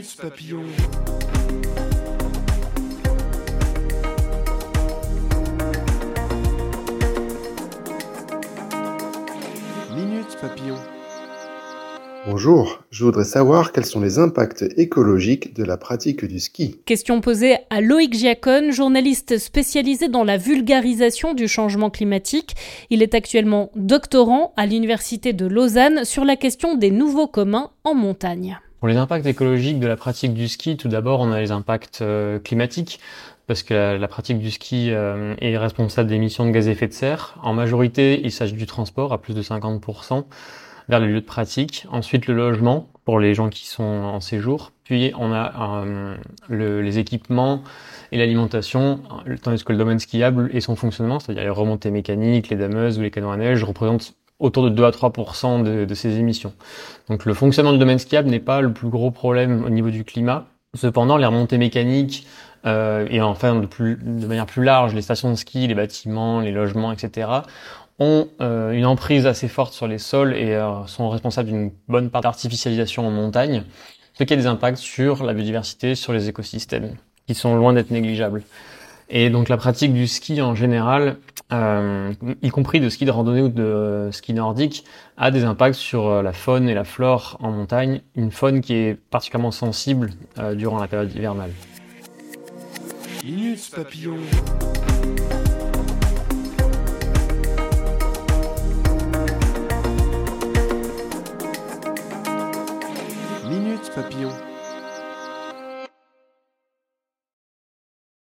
Minute Papillon. Minute Papillon. Bonjour, je voudrais savoir quels sont les impacts écologiques de la pratique du ski. Question posée à Loïc Giacone, journaliste spécialisé dans la vulgarisation du changement climatique. Il est actuellement doctorant à l'Université de Lausanne sur la question des nouveaux communs en montagne. Pour les impacts écologiques de la pratique du ski, tout d'abord, on a les impacts euh, climatiques parce que la, pratique du ski euh, est responsable d'émissions de gaz à effet de serre. En majorité, il s'agit du transport à plus de 50% vers les lieux de pratique. Ensuite, le logement pour les gens qui sont en séjour. Puis, on a euh, le, les équipements et l'alimentation, tandis que le domaine skiable et son fonctionnement, c'est-à-dire les remontées mécaniques, les dameuses ou les canons à neige, représentent autour de 2 à 3 de, de ces émissions. Donc le fonctionnement du domaine skiable n'est pas le plus gros problème au niveau du climat. Cependant, les remontées mécaniques euh, et enfin de, plus, de manière plus large, les stations de ski, les bâtiments, les logements, etc., ont euh, une emprise assez forte sur les sols et euh, sont responsables d'une bonne part d'artificialisation en montagne, ce qui a des impacts sur la biodiversité, sur les écosystèmes, qui sont loin d'être négligeables. Et donc la pratique du ski en général, euh, y compris de ski de randonnée ou de ski nordique, a des impacts sur euh, la faune et la flore en montagne, une faune qui est particulièrement sensible euh, durant la période hivernale. Minutes papillon. Minutes papillon.